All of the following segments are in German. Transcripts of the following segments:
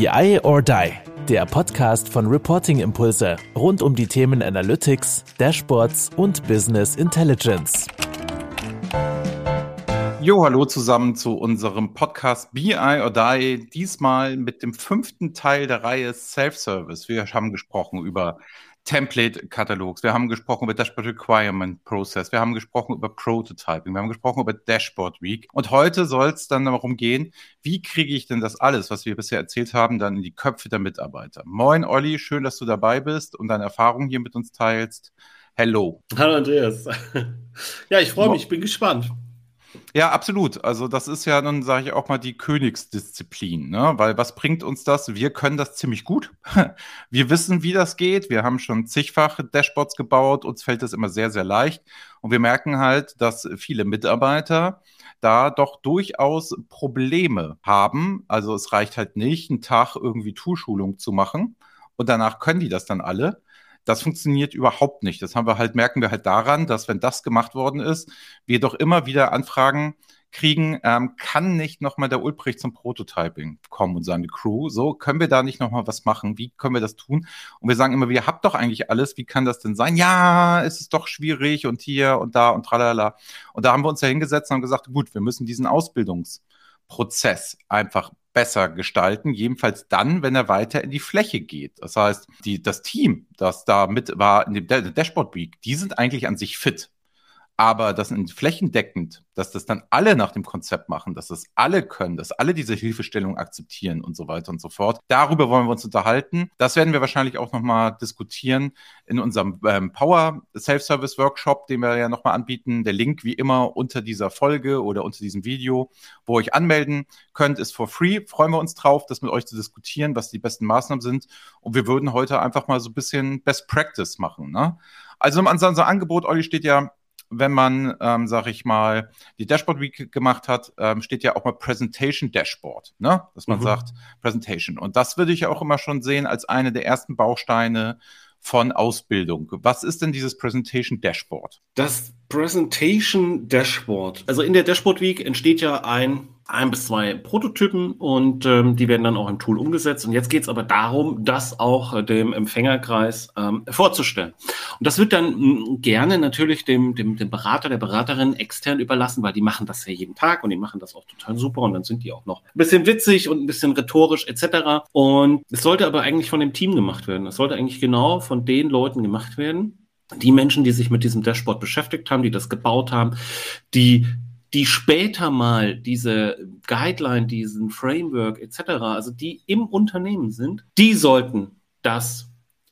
BI or Die, der Podcast von Reporting Impulse rund um die Themen Analytics, Dashboards und Business Intelligence. Jo, hallo zusammen zu unserem Podcast BI or Die, diesmal mit dem fünften Teil der Reihe Self-Service. Wir haben gesprochen über Template-Katalogs, wir haben gesprochen über Dashboard Requirement Process, wir haben gesprochen über Prototyping, wir haben gesprochen über Dashboard Week. Und heute soll es dann darum gehen, wie kriege ich denn das alles, was wir bisher erzählt haben, dann in die Köpfe der Mitarbeiter. Moin Olli, schön, dass du dabei bist und deine Erfahrungen hier mit uns teilst. Hello. Hallo Andreas. ja, ich freue mich, ich bin gespannt. Ja, absolut. Also das ist ja dann, sage ich auch mal, die Königsdisziplin, ne? Weil was bringt uns das? Wir können das ziemlich gut. Wir wissen, wie das geht. Wir haben schon zigfach Dashboards gebaut. Uns fällt das immer sehr, sehr leicht. Und wir merken halt, dass viele Mitarbeiter da doch durchaus Probleme haben. Also es reicht halt nicht, einen Tag irgendwie Toolschulung zu machen und danach können die das dann alle das funktioniert überhaupt nicht. Das haben wir halt, merken wir halt daran, dass wenn das gemacht worden ist, wir doch immer wieder Anfragen kriegen, ähm, kann nicht nochmal der Ulbricht zum Prototyping kommen und seine Crew. So, können wir da nicht nochmal was machen? Wie können wir das tun? Und wir sagen immer, wir habt doch eigentlich alles. Wie kann das denn sein? Ja, es ist doch schwierig und hier und da und tralala. Und da haben wir uns ja hingesetzt und haben gesagt, gut, wir müssen diesen Ausbildungsprozess einfach besser gestalten, jedenfalls dann, wenn er weiter in die Fläche geht. Das heißt, die, das Team, das da mit war in dem Dashboard Week, die sind eigentlich an sich fit. Aber das flächendeckend, dass das dann alle nach dem Konzept machen, dass das alle können, dass alle diese Hilfestellung akzeptieren und so weiter und so fort. Darüber wollen wir uns unterhalten. Das werden wir wahrscheinlich auch nochmal diskutieren in unserem ähm, Power Self-Service Workshop, den wir ja nochmal anbieten. Der Link wie immer unter dieser Folge oder unter diesem Video, wo ihr euch anmelden könnt, ist for free. Freuen wir uns drauf, das mit euch zu diskutieren, was die besten Maßnahmen sind. Und wir würden heute einfach mal so ein bisschen Best Practice machen. Ne? Also unser Angebot, Olli, steht ja wenn man, ähm, sag ich mal, die Dashboard Week gemacht hat, ähm, steht ja auch mal Presentation Dashboard, ne? Dass man mhm. sagt Presentation. Und das würde ich auch immer schon sehen als eine der ersten Bausteine von Ausbildung. Was ist denn dieses Presentation Dashboard? Das Presentation Dashboard. Also in der Dashboard Week entsteht ja ein ein bis zwei Prototypen und ähm, die werden dann auch im Tool umgesetzt. Und jetzt geht es aber darum, das auch äh, dem Empfängerkreis ähm, vorzustellen. Und das wird dann mh, hm, gerne natürlich dem, dem, dem Berater, der Beraterin extern überlassen, weil die machen das ja jeden Tag und die machen das auch total super und dann sind die auch noch ein bisschen witzig und ein bisschen rhetorisch etc. Und es sollte aber eigentlich von dem Team gemacht werden. Es sollte eigentlich genau von den Leuten gemacht werden, die Menschen, die sich mit diesem Dashboard beschäftigt haben, die das gebaut haben, die die später mal diese Guideline, diesen Framework etc., also die im Unternehmen sind, die sollten das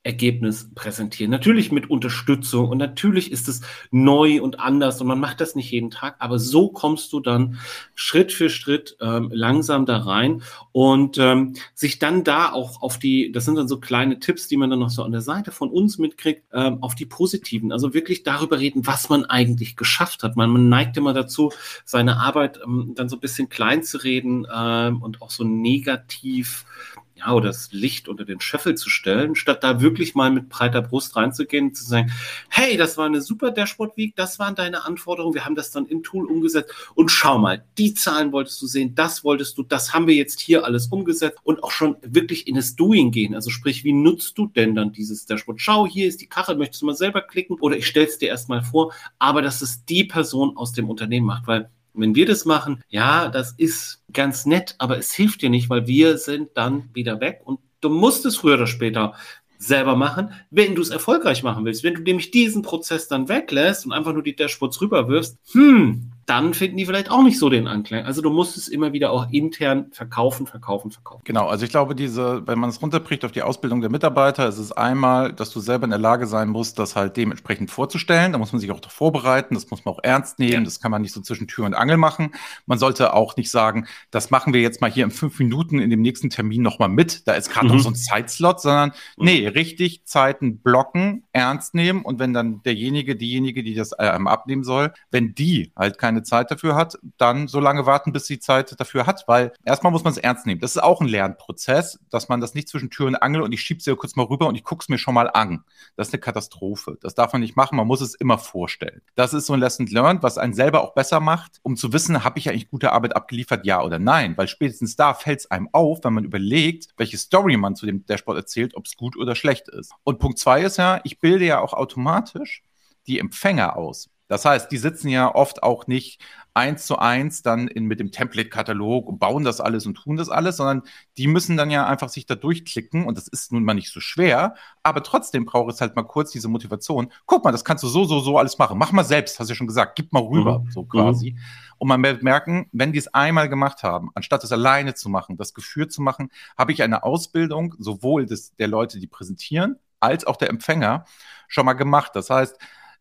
Ergebnis präsentieren. Natürlich mit Unterstützung und natürlich ist es neu und anders und man macht das nicht jeden Tag, aber so kommst du dann Schritt für Schritt ähm, langsam da rein und ähm, sich dann da auch auf die, das sind dann so kleine Tipps, die man dann noch so an der Seite von uns mitkriegt, ähm, auf die positiven, also wirklich darüber reden, was man eigentlich geschafft hat. Man, man neigt immer dazu, seine Arbeit ähm, dann so ein bisschen klein zu reden ähm, und auch so negativ ja, oder das Licht unter den Scheffel zu stellen, statt da wirklich mal mit breiter Brust reinzugehen und zu sagen, hey, das war eine super Dashboard Week, das waren deine Anforderungen, wir haben das dann im Tool umgesetzt und schau mal, die Zahlen wolltest du sehen, das wolltest du, das haben wir jetzt hier alles umgesetzt und auch schon wirklich in das Doing gehen. Also sprich, wie nutzt du denn dann dieses Dashboard? Schau, hier ist die Kachel, möchtest du mal selber klicken oder ich stelle es dir erstmal vor, aber dass es die Person aus dem Unternehmen macht, weil wenn wir das machen, ja, das ist ganz nett, aber es hilft dir nicht, weil wir sind dann wieder weg und du musst es früher oder später selber machen, wenn du es erfolgreich machen willst. Wenn du nämlich diesen Prozess dann weglässt und einfach nur die Dashboards rüberwirfst, hm, dann finden die vielleicht auch nicht so den Anklang. Also du musst es immer wieder auch intern verkaufen, verkaufen, verkaufen. Genau, also ich glaube, diese, wenn man es runterbricht auf die Ausbildung der Mitarbeiter, ist es einmal, dass du selber in der Lage sein musst, das halt dementsprechend vorzustellen. Da muss man sich auch vorbereiten, das muss man auch ernst nehmen, ja. das kann man nicht so zwischen Tür und Angel machen. Man sollte auch nicht sagen, das machen wir jetzt mal hier in fünf Minuten in dem nächsten Termin nochmal mit, da ist gerade mhm. noch so ein Zeitslot, sondern mhm. nee, richtig Zeiten blocken, ernst nehmen und wenn dann derjenige, diejenige, die das einem abnehmen soll, wenn die halt keine keine Zeit dafür hat, dann so lange warten, bis sie Zeit dafür hat, weil erstmal muss man es ernst nehmen. Das ist auch ein Lernprozess, dass man das nicht zwischen Tür und Angel und ich schiebe sie kurz mal rüber und ich gucke es mir schon mal an. Das ist eine Katastrophe. Das darf man nicht machen. Man muss es immer vorstellen. Das ist so ein Lesson learned, was einen selber auch besser macht, um zu wissen, habe ich eigentlich gute Arbeit abgeliefert, ja oder nein? Weil spätestens da fällt es einem auf, wenn man überlegt, welche Story man zu dem Dashboard erzählt, ob es gut oder schlecht ist. Und Punkt zwei ist ja, ich bilde ja auch automatisch die Empfänger aus. Das heißt, die sitzen ja oft auch nicht eins zu eins dann in, mit dem Template-Katalog und bauen das alles und tun das alles, sondern die müssen dann ja einfach sich da durchklicken und das ist nun mal nicht so schwer, aber trotzdem braucht es halt mal kurz diese Motivation. Guck mal, das kannst du so, so, so alles machen. Mach mal selbst, hast du ja schon gesagt, gib mal rüber, mhm. so quasi. Mhm. Und man wird merken, wenn die es einmal gemacht haben, anstatt es alleine zu machen, das Gefühl zu machen, habe ich eine Ausbildung sowohl des, der Leute, die präsentieren, als auch der Empfänger schon mal gemacht. Das heißt,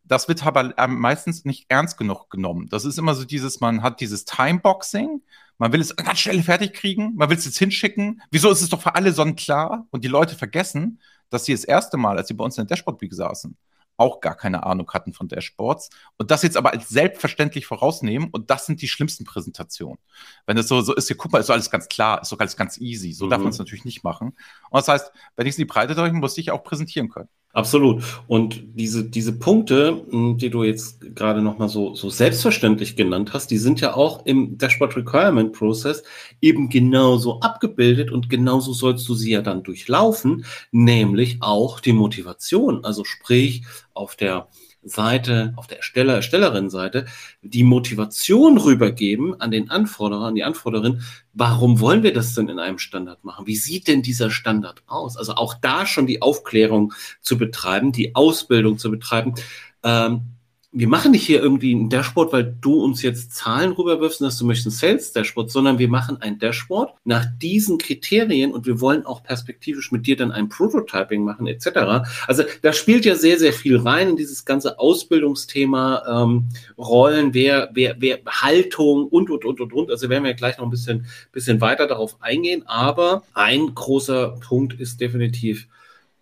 das wird aber meistens nicht ernst genug genommen. Das ist immer so dieses, man hat dieses Timeboxing, man will es ganz schnell fertig kriegen, man will es jetzt hinschicken. Wieso ist es doch für alle sonnenklar? Und die Leute vergessen, dass sie das erste Mal, als sie bei uns in der Dashboard Week saßen, auch gar keine Ahnung hatten von Dashboards und das jetzt aber als selbstverständlich vorausnehmen und das sind die schlimmsten Präsentationen. Wenn es so, so ist, hier, guck mal, ist so alles ganz klar, ist doch alles ganz easy. So mhm. darf man es natürlich nicht machen. Und das heißt, wenn ich es in die Breite drücke, muss ich auch präsentieren können. Absolut. Und diese, diese Punkte, hm, die du jetzt gerade nochmal so, so selbstverständlich genannt hast, die sind ja auch im Dashboard Requirement Process eben genauso abgebildet und genauso sollst du sie ja dann durchlaufen, nämlich auch die Motivation. Also sprich, auf der Seite, auf der Ersteller, Erstellerin-Seite, die Motivation rübergeben an den Anforderer, an die Anforderin, warum wollen wir das denn in einem Standard machen? Wie sieht denn dieser Standard aus? Also auch da schon die Aufklärung zu betreiben, die Ausbildung zu betreiben. Ähm, wir machen nicht hier irgendwie ein Dashboard, weil du uns jetzt Zahlen rüberwirfst, dass du möchtest ein Sales-Dashboard, sondern wir machen ein Dashboard nach diesen Kriterien und wir wollen auch perspektivisch mit dir dann ein Prototyping machen, etc. Also da spielt ja sehr, sehr viel rein in dieses ganze Ausbildungsthema, ähm, Rollen, wer, wer, wer, Haltung und, und, und, und, und. Also werden wir gleich noch ein bisschen, bisschen weiter darauf eingehen. Aber ein großer Punkt ist definitiv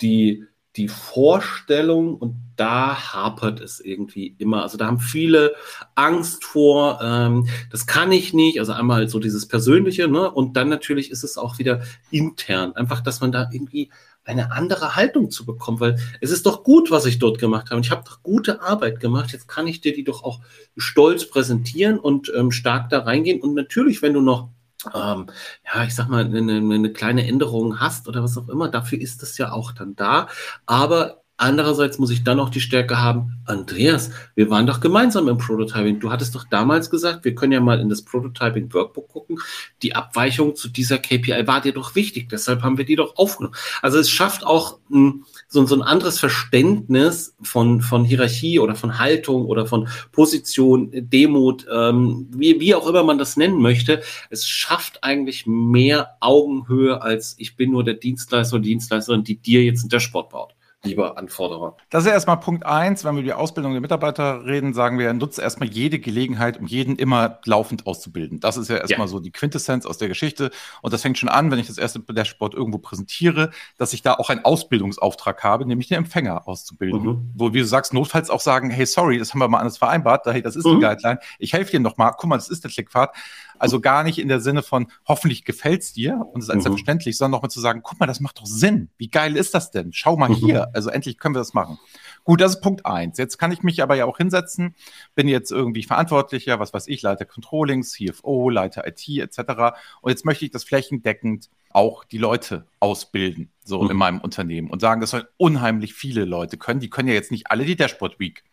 die die Vorstellung und da hapert es irgendwie immer. Also da haben viele Angst vor, ähm, das kann ich nicht. Also einmal so dieses Persönliche, ne? Und dann natürlich ist es auch wieder intern. Einfach, dass man da irgendwie eine andere Haltung zu bekommen, weil es ist doch gut, was ich dort gemacht habe. Und ich habe doch gute Arbeit gemacht. Jetzt kann ich dir die doch auch stolz präsentieren und ähm, stark da reingehen. Und natürlich, wenn du noch ähm, ja, ich sag mal, eine, eine kleine Änderung hast oder was auch immer, dafür ist es ja auch dann da. Aber Andererseits muss ich dann auch die Stärke haben, Andreas, wir waren doch gemeinsam im Prototyping. Du hattest doch damals gesagt, wir können ja mal in das Prototyping Workbook gucken. Die Abweichung zu dieser KPI war dir doch wichtig, deshalb haben wir die doch aufgenommen. Also es schafft auch ein, so, so ein anderes Verständnis von, von Hierarchie oder von Haltung oder von Position, Demut, ähm, wie, wie auch immer man das nennen möchte. Es schafft eigentlich mehr Augenhöhe als ich bin nur der Dienstleister oder Dienstleisterin, die dir jetzt ein Dashboard baut lieber Anforderer. Das ist erstmal Punkt eins. Wenn wir über die Ausbildung der Mitarbeiter reden, sagen wir, nutze erstmal jede Gelegenheit, um jeden immer laufend auszubilden. Das ist ja erstmal ja. so die Quintessenz aus der Geschichte. Und das fängt schon an, wenn ich das erste Dashboard irgendwo präsentiere, dass ich da auch einen Ausbildungsauftrag habe, nämlich den Empfänger auszubilden. Mhm. Wo, wie du sagst, notfalls auch sagen, hey, sorry, das haben wir mal anders vereinbart, das ist mhm. die Guideline. Ich helfe dir nochmal. Guck mal, das ist der Klickpfad. Also gar nicht in der Sinne von, hoffentlich gefällt es dir und es ist mhm. selbstverständlich, sondern nochmal zu sagen, guck mal, das macht doch Sinn. Wie geil ist das denn? Schau mal mhm. hier. Also endlich können wir das machen. Gut, das ist Punkt eins. Jetzt kann ich mich aber ja auch hinsetzen, bin jetzt irgendwie verantwortlicher, was weiß ich, Leiter Controlling, CFO, Leiter IT etc. Und jetzt möchte ich das flächendeckend auch die Leute ausbilden, so mhm. in meinem Unternehmen und sagen, das sollen unheimlich viele Leute können. Die können ja jetzt nicht alle die Dashboard Week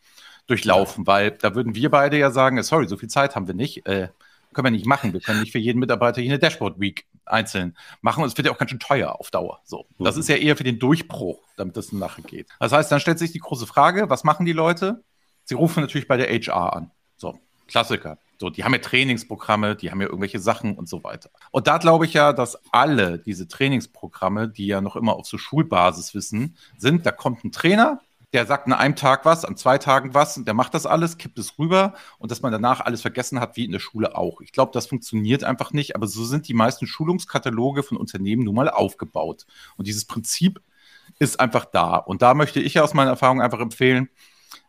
durchlaufen, weil da würden wir beide ja sagen, sorry, so viel Zeit haben wir nicht. Äh, können wir nicht machen. Wir können nicht für jeden Mitarbeiter hier eine Dashboard Week einzeln machen. Und es wird ja auch ganz schön teuer auf Dauer. So. Das ist ja eher für den Durchbruch, damit das nachher geht. Das heißt, dann stellt sich die große Frage, was machen die Leute? Sie rufen natürlich bei der HR an. So, Klassiker. So, die haben ja Trainingsprogramme, die haben ja irgendwelche Sachen und so weiter. Und da glaube ich ja, dass alle diese Trainingsprogramme, die ja noch immer auf so Schulbasis wissen, sind, da kommt ein Trainer, der sagt an einem Tag was, an zwei Tagen was, und der macht das alles, kippt es rüber und dass man danach alles vergessen hat, wie in der Schule auch. Ich glaube, das funktioniert einfach nicht, aber so sind die meisten Schulungskataloge von Unternehmen nun mal aufgebaut. Und dieses Prinzip ist einfach da. Und da möchte ich aus meiner Erfahrung einfach empfehlen,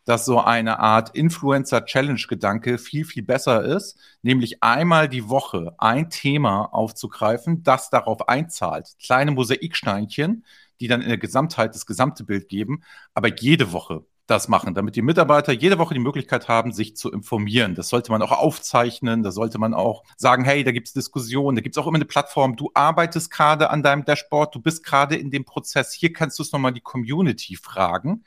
dass so eine Art Influencer-Challenge-Gedanke viel, viel besser ist, nämlich einmal die Woche ein Thema aufzugreifen, das darauf einzahlt. Kleine Mosaiksteinchen, die dann in der Gesamtheit das gesamte Bild geben, aber jede Woche das machen, damit die Mitarbeiter jede Woche die Möglichkeit haben, sich zu informieren. Das sollte man auch aufzeichnen, da sollte man auch sagen, hey, da gibt es Diskussionen, da gibt es auch immer eine Plattform, du arbeitest gerade an deinem Dashboard, du bist gerade in dem Prozess, hier kannst du es nochmal die Community fragen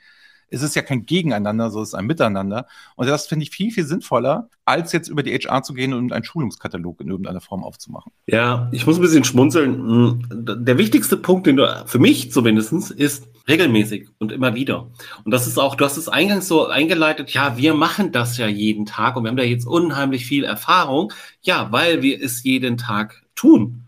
es ist ja kein Gegeneinander, sondern es ist ein Miteinander. Und das finde ich viel, viel sinnvoller, als jetzt über die HR zu gehen und einen Schulungskatalog in irgendeiner Form aufzumachen. Ja, ich muss ein bisschen schmunzeln. Hm, der wichtigste Punkt, den du, für mich zumindest, ist regelmäßig und immer wieder. Und das ist auch, du hast es eingangs so eingeleitet, ja, wir machen das ja jeden Tag und wir haben da jetzt unheimlich viel Erfahrung. Ja, weil wir es jeden Tag tun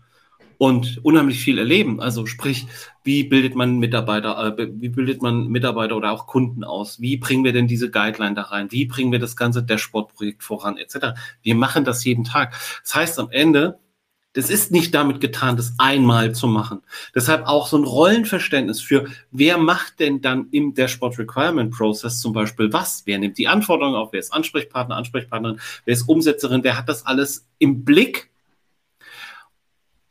und unheimlich viel erleben. Also sprich, wie bildet man Mitarbeiter, äh, wie bildet man Mitarbeiter oder auch Kunden aus? Wie bringen wir denn diese Guideline da rein? Wie bringen wir das ganze Dashboard-Projekt voran, etc. Wir machen das jeden Tag. Das heißt am Ende, das ist nicht damit getan, das einmal zu machen. Deshalb auch so ein Rollenverständnis für, wer macht denn dann im Dashboard Requirement Process zum Beispiel was? Wer nimmt die Anforderungen auf? Wer ist Ansprechpartner, Ansprechpartnerin? Wer ist Umsetzerin? Wer hat das alles im Blick?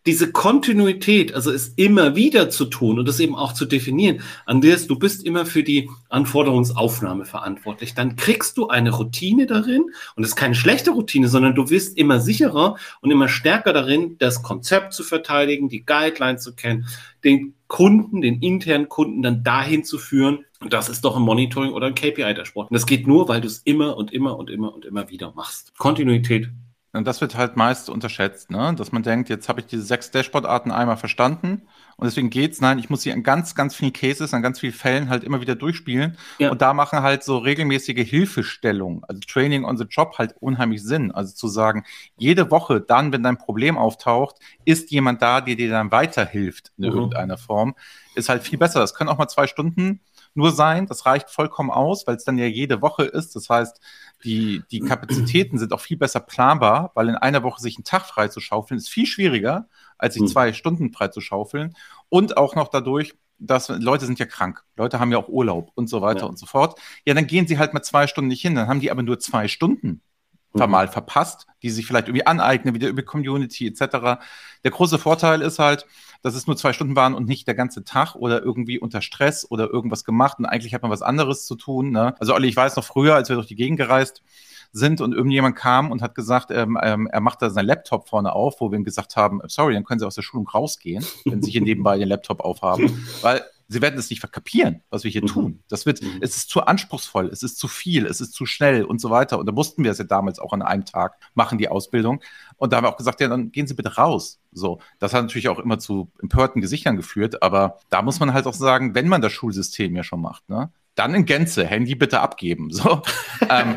Diese Kontinuität, also es immer wieder zu tun und das eben auch zu definieren, Andreas, du bist immer für die Anforderungsaufnahme verantwortlich, dann kriegst du eine Routine darin und es ist keine schlechte Routine, sondern du wirst immer sicherer und immer stärker darin, das Konzept zu verteidigen, die Guidelines zu kennen, den Kunden, den internen Kunden dann dahin zu führen, und das ist doch ein Monitoring oder ein KPI der Sport. Und das geht nur, weil du es immer und immer und immer und immer wieder machst. Kontinuität und das wird halt meist unterschätzt, ne? dass man denkt, jetzt habe ich diese sechs Dashboard-Arten einmal verstanden und deswegen geht's. Nein, ich muss sie an ganz, ganz vielen Cases, an ganz vielen Fällen halt immer wieder durchspielen. Ja. Und da machen halt so regelmäßige Hilfestellungen, also Training on the Job halt unheimlich Sinn. Also zu sagen, jede Woche dann, wenn dein Problem auftaucht, ist jemand da, der dir dann weiterhilft in mhm. irgendeiner Form, ist halt viel besser. Das können auch mal zwei Stunden nur sein. Das reicht vollkommen aus, weil es dann ja jede Woche ist. Das heißt, die, die Kapazitäten sind auch viel besser planbar, weil in einer Woche sich einen Tag frei zu schaufeln, ist viel schwieriger, als sich hm. zwei Stunden frei zu schaufeln. Und auch noch dadurch, dass Leute sind ja krank, Leute haben ja auch Urlaub und so weiter ja. und so fort. Ja, dann gehen sie halt mal zwei Stunden nicht hin, dann haben die aber nur zwei Stunden. Mal verpasst, die sich vielleicht irgendwie aneignen, wieder über Community etc. Der große Vorteil ist halt, dass es nur zwei Stunden waren und nicht der ganze Tag oder irgendwie unter Stress oder irgendwas gemacht und eigentlich hat man was anderes zu tun. Ne? Also Olli, ich weiß noch früher, als wir durch die Gegend gereist sind und irgendjemand kam und hat gesagt, ähm, ähm, er macht da seinen Laptop vorne auf, wo wir ihm gesagt haben, sorry, dann können Sie aus der Schulung rausgehen, wenn Sie hier nebenbei den Laptop aufhaben, weil sie werden es nicht verkapieren, was wir hier mhm. tun. Das wird, mhm. es ist zu anspruchsvoll, es ist zu viel, es ist zu schnell und so weiter. Und da mussten wir es ja damals auch an einem Tag machen, die Ausbildung. Und da haben wir auch gesagt, ja, dann gehen Sie bitte raus. So, das hat natürlich auch immer zu empörten Gesichtern geführt, aber da muss man halt auch sagen, wenn man das Schulsystem ja schon macht, ne, dann in Gänze Handy bitte abgeben. So, ähm,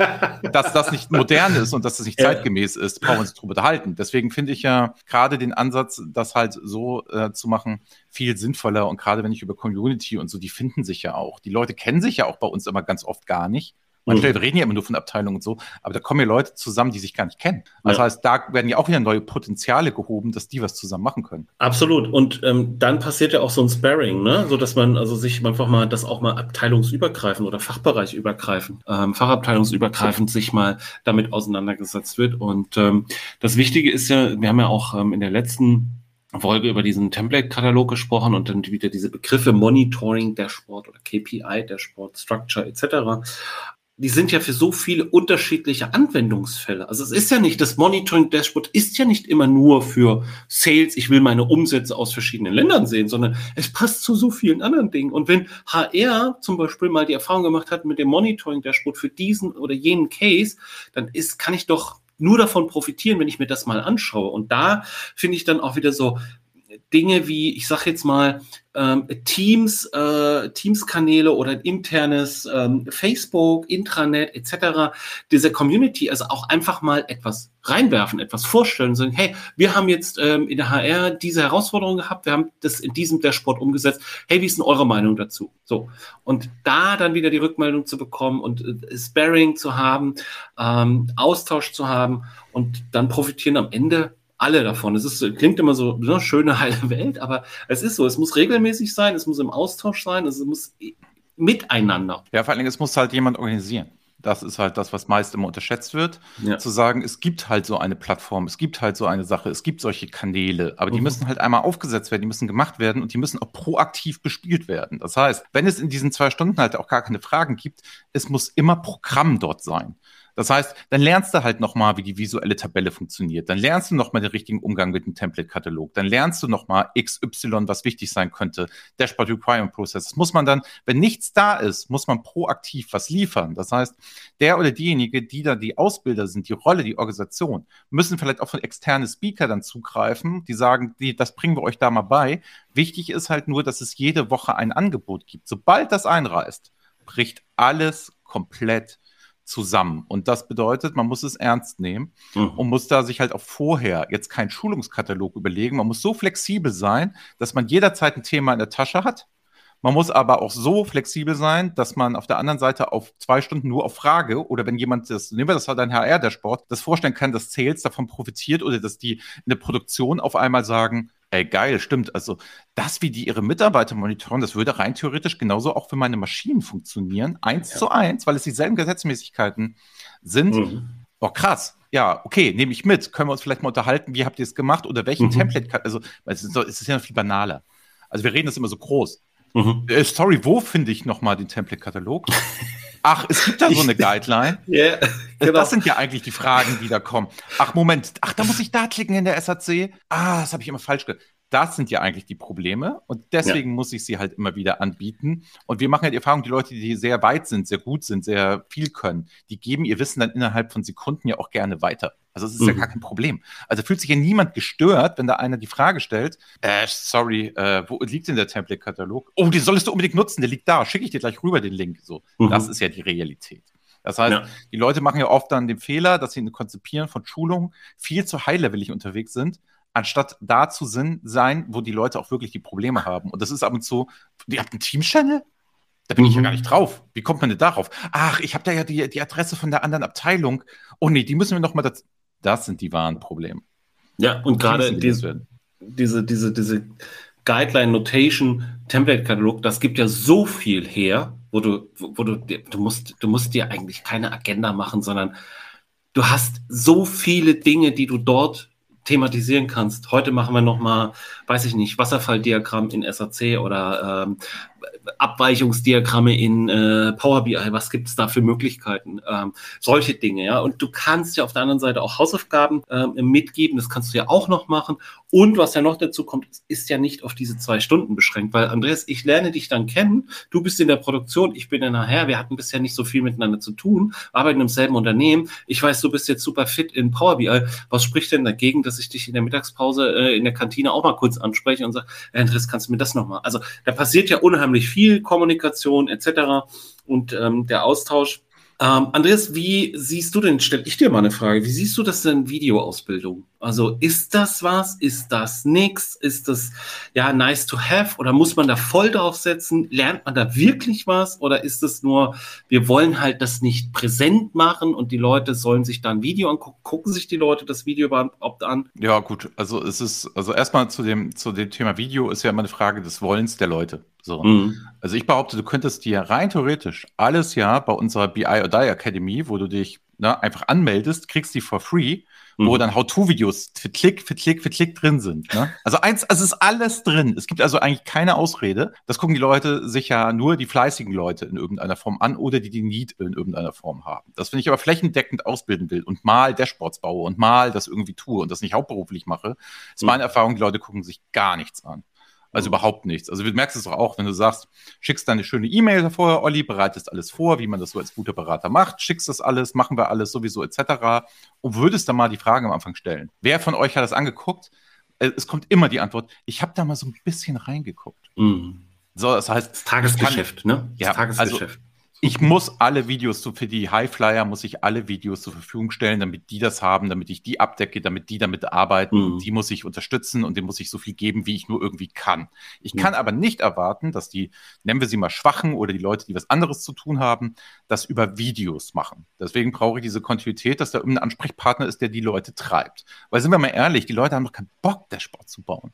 dass das nicht modern ist und dass das nicht ja. zeitgemäß ist, brauchen wir uns darüber unterhalten. Deswegen finde ich ja gerade den Ansatz, das halt so äh, zu machen, viel sinnvoller. Und gerade wenn ich über Community und so, die finden sich ja auch. Die Leute kennen sich ja auch bei uns immer ganz oft gar nicht. Manche mhm. reden ja immer nur von Abteilungen und so, aber da kommen ja Leute zusammen, die sich gar nicht kennen. Das ja. heißt, da werden ja auch wieder neue Potenziale gehoben, dass die was zusammen machen können. Absolut. Und ähm, dann passiert ja auch so ein Sparring, ne? so dass man also sich einfach mal das auch mal abteilungsübergreifend oder fachbereichübergreifend, ähm, fachabteilungsübergreifend sich mal damit auseinandergesetzt wird. Und ähm, das Wichtige ist ja, wir haben ja auch ähm, in der letzten Folge über diesen Template-Katalog gesprochen und dann wieder diese Begriffe Monitoring, Dashboard oder KPI, Dashboard, Structure etc die sind ja für so viele unterschiedliche Anwendungsfälle. Also es ist ja nicht, das Monitoring Dashboard ist ja nicht immer nur für Sales, ich will meine Umsätze aus verschiedenen Ländern sehen, sondern es passt zu so vielen anderen Dingen. Und wenn HR zum Beispiel mal die Erfahrung gemacht hat mit dem Monitoring Dashboard für diesen oder jenen Case, dann ist, kann ich doch nur davon profitieren, wenn ich mir das mal anschaue. Und da finde ich dann auch wieder so Dinge wie, ich sage jetzt mal, ähm, Teams, äh, Teams-Kanäle oder internes ähm, Facebook, Intranet etc. Diese Community, also auch einfach mal etwas reinwerfen, etwas vorstellen sagen, hey, wir haben jetzt ähm, in der HR diese Herausforderung gehabt, wir haben das in diesem Dashboard umgesetzt. Hey, wie ist denn eure Meinung dazu? So und da dann wieder die Rückmeldung zu bekommen und äh, Sparring zu haben, ähm, Austausch zu haben und dann profitieren am Ende alle davon. Es ist, klingt immer so eine schöne, heile Welt, aber es ist so. Es muss regelmäßig sein, es muss im Austausch sein, es muss miteinander. Ja, vor allen Dingen, es muss halt jemand organisieren. Das ist halt das, was meist immer unterschätzt wird. Ja. Zu sagen, es gibt halt so eine Plattform, es gibt halt so eine Sache, es gibt solche Kanäle, aber die mhm. müssen halt einmal aufgesetzt werden, die müssen gemacht werden und die müssen auch proaktiv bespielt werden. Das heißt, wenn es in diesen zwei Stunden halt auch gar keine Fragen gibt, es muss immer Programm dort sein. Das heißt, dann lernst du halt nochmal, wie die visuelle Tabelle funktioniert. Dann lernst du nochmal den richtigen Umgang mit dem Template-Katalog. Dann lernst du nochmal XY, was wichtig sein könnte. Dashboard Requirement Process. Das muss man dann, wenn nichts da ist, muss man proaktiv was liefern. Das heißt, der oder diejenige, die da die Ausbilder sind, die Rolle, die Organisation, müssen vielleicht auch von externen Speaker dann zugreifen, die sagen, die, das bringen wir euch da mal bei. Wichtig ist halt nur, dass es jede Woche ein Angebot gibt. Sobald das einreißt, bricht alles komplett zusammen. Und das bedeutet, man muss es ernst nehmen mhm. und muss da sich halt auch vorher jetzt keinen Schulungskatalog überlegen. Man muss so flexibel sein, dass man jederzeit ein Thema in der Tasche hat. Man muss aber auch so flexibel sein, dass man auf der anderen Seite auf zwei Stunden nur auf Frage oder wenn jemand das, nehmen wir das halt ein HR der Sport, das vorstellen kann, dass Sales davon profitiert oder dass die in der Produktion auf einmal sagen, Ey, geil, stimmt. Also das, wie die ihre Mitarbeiter monitoren, das würde rein theoretisch genauso auch für meine Maschinen funktionieren. Eins ja. zu eins, weil es dieselben Gesetzmäßigkeiten sind. Mhm. Oh, krass. Ja, okay, nehme ich mit. Können wir uns vielleicht mal unterhalten, wie habt ihr es gemacht oder welchen mhm. Template, also es ist, es ist ja noch viel banaler. Also wir reden das immer so groß. Mhm. Äh, sorry, wo finde ich nochmal den Template-Katalog? Ach, es gibt da so eine Guideline. Ja, genau. Das sind ja eigentlich die Fragen, die da kommen. Ach, Moment. Ach, da muss ich da klicken in der SAC. Ah, das habe ich immer falsch gemacht. Das sind ja eigentlich die Probleme und deswegen ja. muss ich sie halt immer wieder anbieten. Und wir machen ja die Erfahrung, die Leute, die sehr weit sind, sehr gut sind, sehr viel können, die geben ihr Wissen dann innerhalb von Sekunden ja auch gerne weiter. Also es ist mhm. ja gar kein Problem. Also fühlt sich ja niemand gestört, wenn da einer die Frage stellt, äh, sorry, äh, wo liegt denn der Template-Katalog? Oh, den solltest du unbedingt nutzen, der liegt da, schicke ich dir gleich rüber den Link. So, mhm. das ist ja die Realität. Das heißt, ja. die Leute machen ja oft dann den Fehler, dass sie in Konzipieren von Schulungen viel zu high-levelig unterwegs sind, anstatt da zu sein, wo die Leute auch wirklich die Probleme haben. Und das ist ab und zu, ihr habt einen Team-Channel? Da bin mhm. ich ja mhm. gar nicht drauf. Wie kommt man denn darauf? Ach, ich habe da ja die, die Adresse von der anderen Abteilung. Oh nee, die müssen wir noch mal dazu. Das sind die wahren Probleme. Ja, und gerade diese, diese, diese, diese Guideline Notation Template Katalog, das gibt ja so viel her, wo du, wo du, du musst, du musst dir eigentlich keine Agenda machen, sondern du hast so viele Dinge, die du dort thematisieren kannst. Heute machen wir noch mal, weiß ich nicht, Wasserfalldiagramm in SAC oder ähm, Abweichungsdiagramme in äh, Power BI, was gibt es da für Möglichkeiten? Ähm, solche Dinge, ja. Und du kannst ja auf der anderen Seite auch Hausaufgaben ähm, mitgeben, das kannst du ja auch noch machen. Und was ja noch dazu kommt, ist ja nicht auf diese zwei Stunden beschränkt, weil Andreas, ich lerne dich dann kennen, du bist in der Produktion, ich bin ja nachher, wir hatten bisher nicht so viel miteinander zu tun, arbeiten im selben Unternehmen. Ich weiß, du bist jetzt super fit in Power BI. Was spricht denn dagegen, dass ich dich in der Mittagspause äh, in der Kantine auch mal kurz anspreche und sage, Andreas, kannst du mir das nochmal? Also da passiert ja unheimlich viel Kommunikation etc. Und ähm, der Austausch ähm, Andreas, wie siehst du denn, stell ich dir mal eine Frage, wie siehst du das denn Videoausbildung? Also ist das was? Ist das nix? Ist das ja nice to have? Oder muss man da voll drauf setzen? Lernt man da wirklich was? Oder ist es nur, wir wollen halt das nicht präsent machen und die Leute sollen sich da ein Video angucken? Gucken sich die Leute das Video überhaupt an? Ja, gut. Also es ist, also erstmal zu dem, zu dem Thema Video ist ja immer eine Frage des Wollens der Leute. So. Mhm. Also ich behaupte, du könntest dir rein theoretisch alles ja bei unserer BI or Die Academy, wo du dich ne, einfach anmeldest, kriegst die for free, mhm. wo dann How-To-Videos für Klick, für Klick, für Klick drin sind. Ne? Also eins, es ist alles drin. Es gibt also eigentlich keine Ausrede. Das gucken die Leute sich ja nur die fleißigen Leute in irgendeiner Form an oder die die Need in irgendeiner Form haben. Das, wenn ich aber flächendeckend ausbilden will und mal Dashboards baue und mal das irgendwie tue und das nicht hauptberuflich mache, ist mhm. meine Erfahrung, die Leute gucken sich gar nichts an. Also mhm. überhaupt nichts. Also du merkst es doch auch, wenn du sagst, schickst deine schöne E-Mail vorher, Olli, bereitest alles vor, wie man das so als guter Berater macht, schickst das alles, machen wir alles sowieso etc. Und würdest dann mal die Frage am Anfang stellen. Wer von euch hat das angeguckt? Äh, es kommt immer die Antwort, ich habe da mal so ein bisschen reingeguckt. Mhm. So, das heißt. Das Tagesgeschäft, kann, ne? Das ja, Tagesgeschäft. Also, ich muss alle Videos, so für die Highflyer muss ich alle Videos zur Verfügung stellen, damit die das haben, damit ich die abdecke, damit die damit arbeiten. Mhm. Die muss ich unterstützen und dem muss ich so viel geben, wie ich nur irgendwie kann. Ich mhm. kann aber nicht erwarten, dass die, nennen wir sie mal Schwachen oder die Leute, die was anderes zu tun haben, das über Videos machen. Deswegen brauche ich diese Kontinuität, dass da ein Ansprechpartner ist, der die Leute treibt. Weil sind wir mal ehrlich, die Leute haben doch keinen Bock, der Sport zu bauen.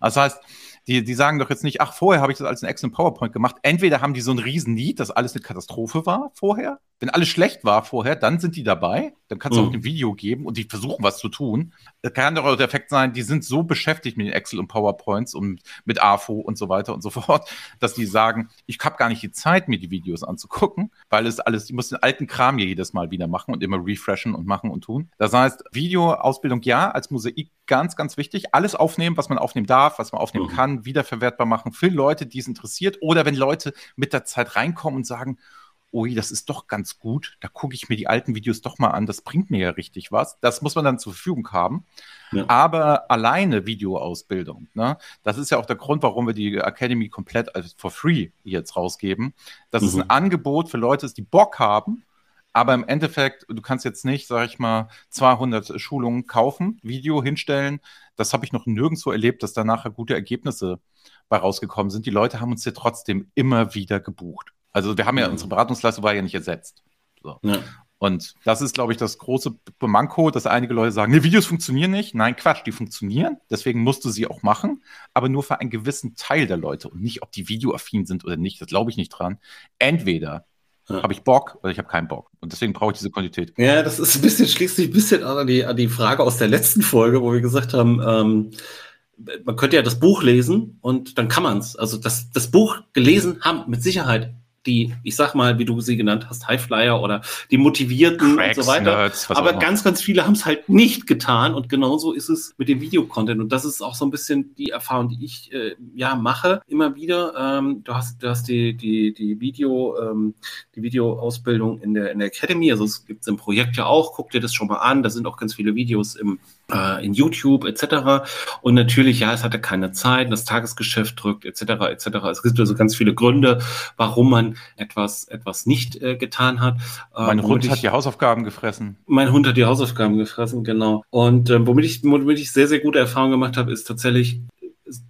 Das heißt, die, die sagen doch jetzt nicht, ach, vorher habe ich das alles in Excel und PowerPoint gemacht. Entweder haben die so ein riesen Need, dass alles eine Katastrophe war vorher. Wenn alles schlecht war vorher, dann sind die dabei. Dann kannst du mhm. auch ein Video geben und die versuchen, was zu tun. Es kann doch auch der Effekt sein, die sind so beschäftigt mit den Excel und PowerPoints und mit AFO und so weiter und so fort, dass die sagen, ich habe gar nicht die Zeit, mir die Videos anzugucken, weil es alles, ich muss den alten Kram hier jedes Mal wieder machen und immer refreshen und machen und tun. Das heißt, Videoausbildung ja, als Mosaik ganz, ganz wichtig. Alles aufnehmen, was man aufnehmen darf, was man aufnehmen mhm. kann, wiederverwertbar machen für Leute, die es interessiert. Oder wenn Leute mit der Zeit reinkommen und sagen, ui, das ist doch ganz gut, da gucke ich mir die alten Videos doch mal an, das bringt mir ja richtig was. Das muss man dann zur Verfügung haben. Ja. Aber alleine Videoausbildung, ne, das ist ja auch der Grund, warum wir die Academy komplett als for free jetzt rausgeben. Das mhm. ist ein Angebot für Leute, die Bock haben, aber im Endeffekt, du kannst jetzt nicht, sag ich mal, 200 Schulungen kaufen, Video hinstellen. Das habe ich noch nirgendwo erlebt, dass da nachher gute Ergebnisse bei rausgekommen sind. Die Leute haben uns ja trotzdem immer wieder gebucht. Also wir haben ja, mhm. unsere Beratungsleistung war ja nicht ersetzt. So. Ja. Und das ist, glaube ich, das große Manko, dass einige Leute sagen, nee, Videos funktionieren nicht. Nein, Quatsch, die funktionieren. Deswegen musst du sie auch machen, aber nur für einen gewissen Teil der Leute und nicht, ob die videoaffin sind oder nicht. Das glaube ich nicht dran. Entweder ja. habe ich Bock oder ich habe keinen Bock. Und deswegen brauche ich diese Quantität. Ja, das ist ein bisschen, schließt sich ein bisschen an die, an die Frage aus der letzten Folge, wo wir gesagt haben, ähm, man könnte ja das Buch lesen und dann kann man es. Also das, das Buch gelesen haben mit Sicherheit die, ich sag mal, wie du sie genannt hast, Highflyer oder die Motivierten Cracks, und so weiter. Nerds, Aber ganz, ganz viele haben es halt nicht getan und genauso ist es mit dem Videocontent. Und das ist auch so ein bisschen die Erfahrung, die ich äh, ja mache, immer wieder. Ähm, du hast, du hast die, die, die Video, ähm, die Videoausbildung in der, in der Academy, also es gibt es im Projekt ja auch, guck dir das schon mal an, da sind auch ganz viele Videos im äh, in YouTube etc. Und natürlich, ja, es hatte keine Zeit, das Tagesgeschäft drückt etc. etc. Es gibt also ganz viele Gründe, warum man etwas etwas nicht äh, getan hat. Äh, mein Hund ich, hat die Hausaufgaben gefressen. Mein Hund hat die Hausaufgaben gefressen, genau. Und äh, womit ich womit ich sehr sehr gute Erfahrungen gemacht habe, ist tatsächlich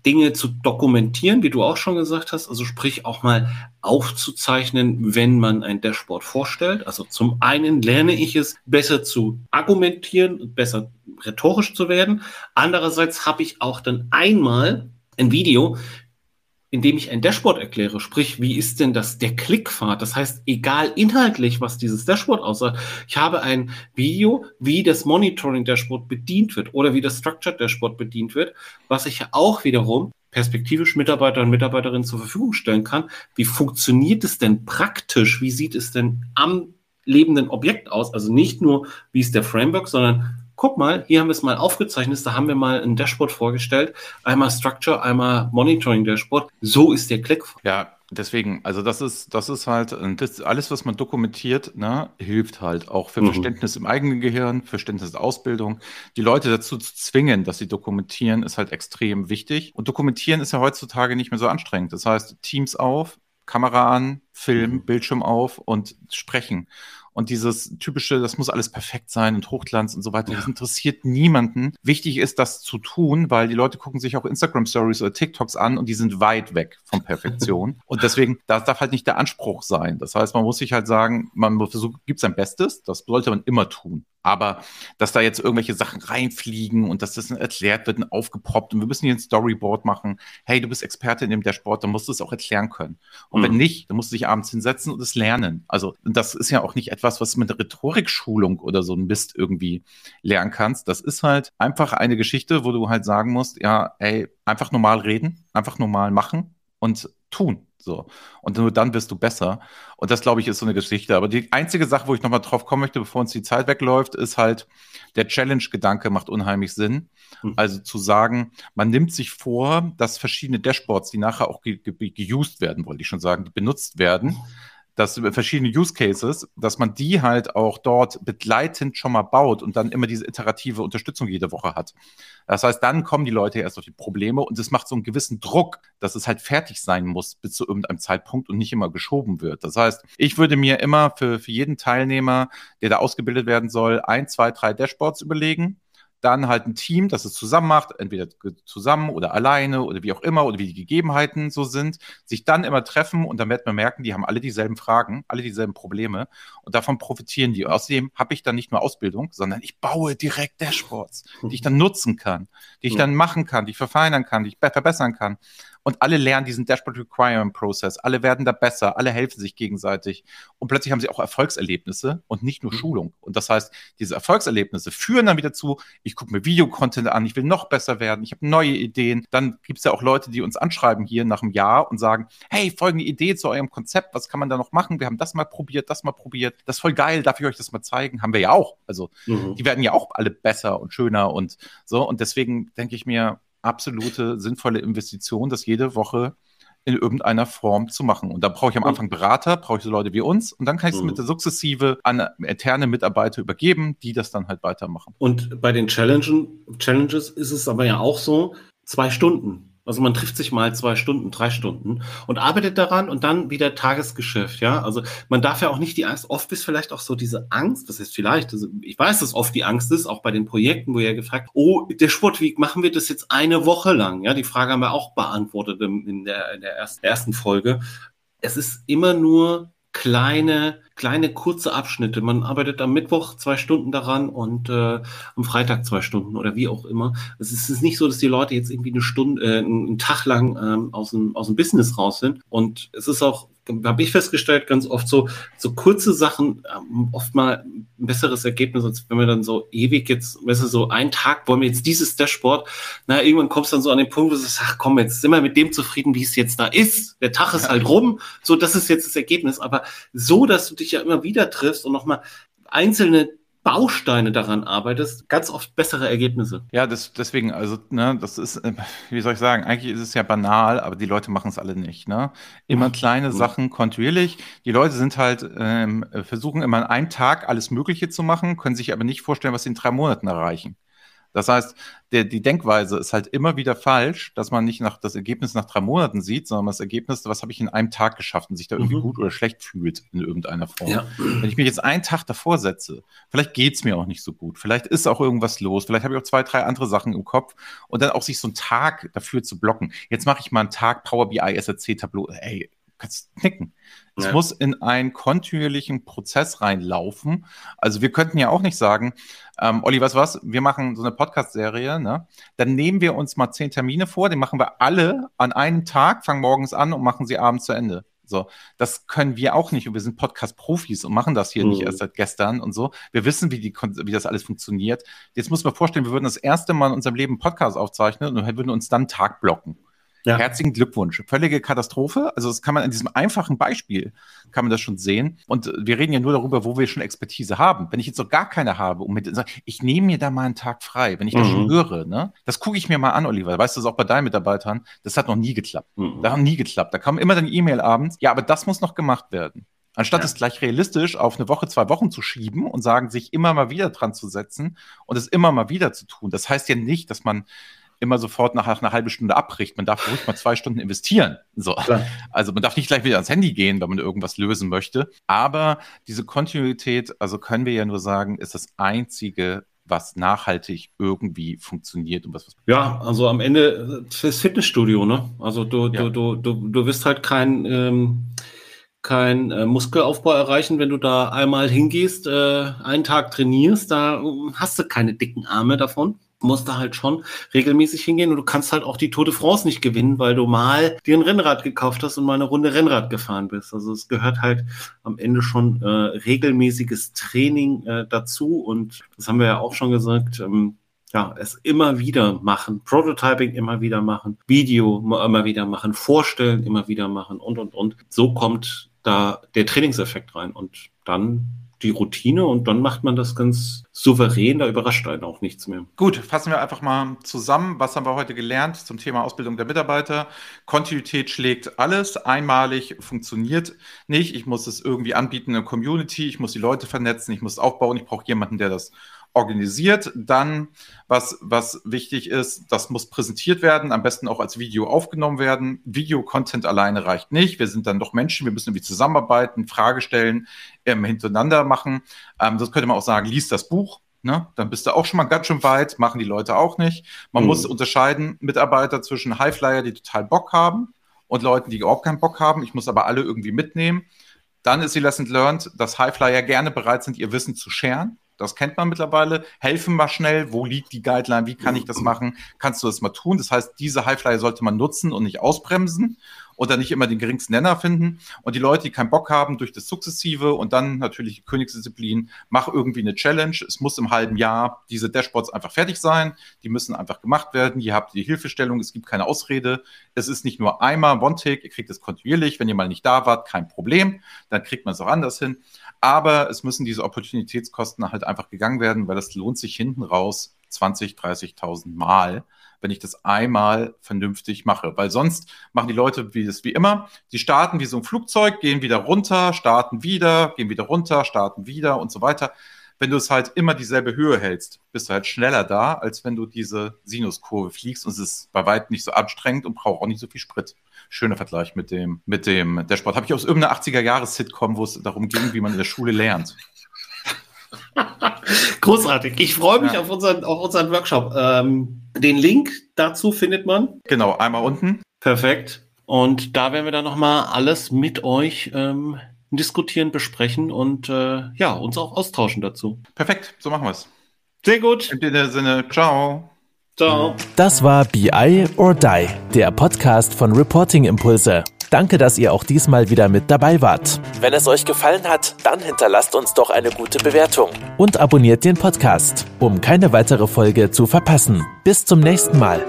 Dinge zu dokumentieren, wie du auch schon gesagt hast, also sprich auch mal aufzuzeichnen, wenn man ein Dashboard vorstellt. Also zum einen lerne ich es besser zu argumentieren, besser rhetorisch zu werden. Andererseits habe ich auch dann einmal ein Video, indem ich ein Dashboard erkläre, sprich, wie ist denn das der Klickpfad? Das heißt, egal inhaltlich, was dieses Dashboard aussagt, ich habe ein Video, wie das Monitoring Dashboard bedient wird oder wie das Structured Dashboard bedient wird, was ich ja auch wiederum perspektivisch Mitarbeiter und Mitarbeiterinnen zur Verfügung stellen kann. Wie funktioniert es denn praktisch? Wie sieht es denn am lebenden Objekt aus? Also nicht nur, wie ist der Framework, sondern guck mal, hier haben wir es mal aufgezeichnet, da haben wir mal ein Dashboard vorgestellt, einmal Structure, einmal Monitoring Dashboard. So ist der Klick. Ja, deswegen, also das ist, das ist halt, das, alles, was man dokumentiert, ne, hilft halt auch für mhm. Verständnis im eigenen Gehirn, Verständnis der Ausbildung. Die Leute dazu zu zwingen, dass sie dokumentieren, ist halt extrem wichtig. Und dokumentieren ist ja heutzutage nicht mehr so anstrengend. Das heißt, Teams auf, Kamera an, Film, mhm. Bildschirm auf und sprechen. Und dieses typische, das muss alles perfekt sein und Hochglanz und so weiter, ja. das interessiert niemanden. Wichtig ist, das zu tun, weil die Leute gucken sich auch Instagram Stories oder TikToks an und die sind weit weg von Perfektion. und deswegen, das darf halt nicht der Anspruch sein. Das heißt, man muss sich halt sagen, man versucht, gibt sein Bestes. Das sollte man immer tun. Aber dass da jetzt irgendwelche Sachen reinfliegen und dass das erklärt wird und aufgepoppt und wir müssen hier ein Storyboard machen. Hey, du bist Experte in dem Dashboard, dann musst du es auch erklären können. Und mhm. wenn nicht, dann musst du dich abends hinsetzen und es lernen. Also das ist ja auch nicht etwas, was mit Rhetorikschulung oder so ein Mist irgendwie lernen kannst. Das ist halt einfach eine Geschichte, wo du halt sagen musst, ja, ey, einfach normal reden, einfach normal machen und tun. So. Und nur dann wirst du besser. Und das, glaube ich, ist so eine Geschichte. Aber die einzige Sache, wo ich nochmal drauf kommen möchte, bevor uns die Zeit wegläuft, ist halt, der Challenge-Gedanke macht unheimlich Sinn. Mhm. Also zu sagen, man nimmt sich vor, dass verschiedene Dashboards, die nachher auch ge ge geused werden, wollte ich schon sagen, die benutzt werden, mhm dass verschiedene Use Cases, dass man die halt auch dort begleitend schon mal baut und dann immer diese iterative Unterstützung jede Woche hat. Das heißt, dann kommen die Leute erst auf die Probleme und es macht so einen gewissen Druck, dass es halt fertig sein muss bis zu irgendeinem Zeitpunkt und nicht immer geschoben wird. Das heißt, ich würde mir immer für, für jeden Teilnehmer, der da ausgebildet werden soll, ein, zwei, drei Dashboards überlegen dann halt ein Team, das es zusammen macht, entweder zusammen oder alleine oder wie auch immer oder wie die Gegebenheiten so sind, sich dann immer treffen und dann wird man merken, die haben alle dieselben Fragen, alle dieselben Probleme und davon profitieren die. außerdem habe ich dann nicht nur Ausbildung, sondern ich baue direkt Dashboards, die ich dann nutzen kann, die ich dann machen kann, die ich verfeinern kann, die ich verbessern kann und alle lernen diesen Dashboard Requirement Process. Alle werden da besser, alle helfen sich gegenseitig und plötzlich haben sie auch Erfolgserlebnisse und nicht nur mhm. Schulung. Und das heißt, diese Erfolgserlebnisse führen dann wieder zu, ich gucke mir Videocontent an, ich will noch besser werden, ich habe neue Ideen. Dann gibt es ja auch Leute, die uns anschreiben hier nach einem Jahr und sagen, hey, folgende Idee zu eurem Konzept, was kann man da noch machen? Wir haben das mal probiert, das mal probiert. Das ist voll geil, darf ich euch das mal zeigen? Haben wir ja auch. Also mhm. die werden ja auch alle besser und schöner und so. Und deswegen denke ich mir, absolute sinnvolle Investition, das jede Woche in irgendeiner Form zu machen. Und da brauche ich am Anfang Berater, brauche ich so Leute wie uns und dann kann ich es mhm. mit der Sukzessive an interne Mitarbeiter übergeben, die das dann halt weitermachen. Und bei den Challenges, Challenges ist es aber ja auch so, zwei Stunden. Also man trifft sich mal zwei Stunden, drei Stunden und arbeitet daran und dann wieder Tagesgeschäft, ja. Also man darf ja auch nicht die Angst, oft ist vielleicht auch so diese Angst, das ist vielleicht, also ich weiß, dass oft die Angst ist, auch bei den Projekten, wo ihr gefragt, oh, der Sportweek, machen wir das jetzt eine Woche lang? Ja, die Frage haben wir auch beantwortet in der, in der ersten Folge. Es ist immer nur kleine, kleine kurze Abschnitte. Man arbeitet am Mittwoch zwei Stunden daran und äh, am Freitag zwei Stunden oder wie auch immer. Es ist nicht so, dass die Leute jetzt irgendwie eine Stunde, äh, einen Tag lang ähm, aus, dem, aus dem Business raus sind. Und es ist auch habe ich festgestellt, ganz oft so, so kurze Sachen, ähm, oft mal ein besseres Ergebnis, als wenn wir dann so ewig jetzt, weißt du, so einen Tag wollen wir jetzt dieses Dashboard, na, irgendwann kommst du dann so an den Punkt, wo du sagst, ach komm, jetzt sind wir mit dem zufrieden, wie es jetzt da ist. Der Tag ist halt rum, so, das ist jetzt das Ergebnis. Aber so, dass du dich ja immer wieder triffst und nochmal einzelne Bausteine daran arbeitest, ganz oft bessere Ergebnisse. Ja, das, deswegen, also, ne, das ist, wie soll ich sagen, eigentlich ist es ja banal, aber die Leute machen es alle nicht, ne? Immer kleine. Sachen kontinuierlich. Die Leute sind halt, ähm, versuchen immer an einem Tag alles Mögliche zu machen, können sich aber nicht vorstellen, was sie in drei Monaten erreichen. Das heißt, der, die Denkweise ist halt immer wieder falsch, dass man nicht nach das Ergebnis nach drei Monaten sieht, sondern das Ergebnis, was habe ich in einem Tag geschafft und sich da irgendwie mhm. gut oder schlecht fühlt in irgendeiner Form. Ja. Wenn ich mich jetzt einen Tag davor setze, vielleicht geht's mir auch nicht so gut, vielleicht ist auch irgendwas los, vielleicht habe ich auch zwei, drei andere Sachen im Kopf und dann auch sich so einen Tag dafür zu blocken. Jetzt mache ich mal einen Tag Power BI SRC Tableau. Ey, kannst knicken. Es ja. muss in einen kontinuierlichen Prozess reinlaufen. Also wir könnten ja auch nicht sagen, ähm, Olli, was was, wir machen so eine Podcast-Serie, ne? Dann nehmen wir uns mal zehn Termine vor, die machen wir alle an einem Tag, fangen morgens an und machen sie abends zu Ende. So, das können wir auch nicht und wir sind Podcast-Profis und machen das hier mhm. nicht erst seit gestern und so. Wir wissen, wie, die, wie das alles funktioniert. Jetzt muss man vorstellen, wir würden das erste Mal in unserem Leben Podcast aufzeichnen und würden uns dann Tag blocken. Ja. Herzlichen Glückwunsch. Völlige Katastrophe. Also das kann man an diesem einfachen Beispiel, kann man das schon sehen. Und wir reden ja nur darüber, wo wir schon Expertise haben. Wenn ich jetzt noch gar keine habe und mit, ich nehme mir da mal einen Tag frei, wenn ich mhm. das schon höre, ne? Das gucke ich mir mal an, Oliver. Weißt du das auch bei deinen Mitarbeitern? Das hat noch nie geklappt. Mhm. Hat noch nie geklappt. Da kam immer dann E-Mail abends. Ja, aber das muss noch gemacht werden. Anstatt ja. es gleich realistisch auf eine Woche, zwei Wochen zu schieben und sagen, sich immer mal wieder dran zu setzen und es immer mal wieder zu tun. Das heißt ja nicht, dass man immer sofort nach, einer halben Stunde abbricht. Man darf ruhig mal zwei Stunden investieren. So. Also man darf nicht gleich wieder ans Handy gehen, wenn man irgendwas lösen möchte. Aber diese Kontinuität, also können wir ja nur sagen, ist das einzige, was nachhaltig irgendwie funktioniert und was, was Ja, also am Ende das Fitnessstudio, ne? Also du, ja. du, du, du, du wirst halt kein ähm, kein äh, Muskelaufbau erreichen, wenn du da einmal hingehst, äh, einen Tag trainierst, da hast du keine dicken Arme davon musst da halt schon regelmäßig hingehen und du kannst halt auch die Tour de France nicht gewinnen, weil du mal dir ein Rennrad gekauft hast und mal eine Runde Rennrad gefahren bist. Also es gehört halt am Ende schon äh, regelmäßiges Training äh, dazu und das haben wir ja auch schon gesagt. Ähm, ja, es immer wieder machen, Prototyping immer wieder machen, Video immer wieder machen, Vorstellen immer wieder machen und, und, und. So kommt da der Trainingseffekt rein und dann die Routine und dann macht man das ganz souverän, da überrascht einen auch nichts mehr. Gut, fassen wir einfach mal zusammen. Was haben wir heute gelernt zum Thema Ausbildung der Mitarbeiter? Kontinuität schlägt alles. Einmalig funktioniert nicht. Ich muss es irgendwie anbieten in der Community. Ich muss die Leute vernetzen. Ich muss aufbauen. Ich brauche jemanden, der das organisiert. Dann, was, was wichtig ist, das muss präsentiert werden, am besten auch als Video aufgenommen werden. Video-Content alleine reicht nicht. Wir sind dann doch Menschen, wir müssen irgendwie zusammenarbeiten, Frage stellen, ähm, hintereinander machen. Ähm, das könnte man auch sagen, liest das Buch. Ne? Dann bist du auch schon mal ganz schön weit, machen die Leute auch nicht. Man mhm. muss unterscheiden, Mitarbeiter zwischen Highflyer, die total Bock haben und Leuten, die überhaupt keinen Bock haben. Ich muss aber alle irgendwie mitnehmen. Dann ist die Lesson learned, dass Highflyer gerne bereit sind, ihr Wissen zu scheren. Das kennt man mittlerweile. Helfen mal schnell. Wo liegt die Guideline? Wie kann ich das machen? Kannst du das mal tun? Das heißt, diese Highflyer sollte man nutzen und nicht ausbremsen oder nicht immer den geringsten Nenner finden. Und die Leute, die keinen Bock haben, durch das Sukzessive und dann natürlich die Königsdisziplin, mach irgendwie eine Challenge. Es muss im halben Jahr diese Dashboards einfach fertig sein. Die müssen einfach gemacht werden. Ihr habt die Hilfestellung. Es gibt keine Ausrede. Es ist nicht nur einmal One-Tick. Ihr kriegt es kontinuierlich. Wenn ihr mal nicht da wart, kein Problem. Dann kriegt man es auch anders hin. Aber es müssen diese Opportunitätskosten halt einfach gegangen werden, weil das lohnt sich hinten raus 20, 30.000 Mal wenn ich das einmal vernünftig mache. Weil sonst machen die Leute wie das wie immer. Die starten wie so ein Flugzeug, gehen wieder runter, starten wieder, gehen wieder runter, starten wieder und so weiter. Wenn du es halt immer dieselbe Höhe hältst, bist du halt schneller da, als wenn du diese Sinuskurve fliegst und es ist bei weitem nicht so anstrengend und braucht auch nicht so viel Sprit. Schöner Vergleich mit dem, mit dem der Sport. Habe ich aus irgendeiner 80er-Jahres-Sitcom, wo es darum ging, wie man in der Schule lernt. Großartig. Ich freue mich ja. auf, unseren, auf unseren Workshop. Ähm, den Link dazu findet man. Genau, einmal unten. Perfekt. Und da werden wir dann nochmal alles mit euch ähm, diskutieren, besprechen und äh, ja, uns auch austauschen dazu. Perfekt, so machen wir es. Sehr gut. In dem Sinne, ciao. Ciao. Das war BI or Die, der Podcast von Reporting Impulse. Danke, dass ihr auch diesmal wieder mit dabei wart. Wenn es euch gefallen hat, dann hinterlasst uns doch eine gute Bewertung. Und abonniert den Podcast, um keine weitere Folge zu verpassen. Bis zum nächsten Mal.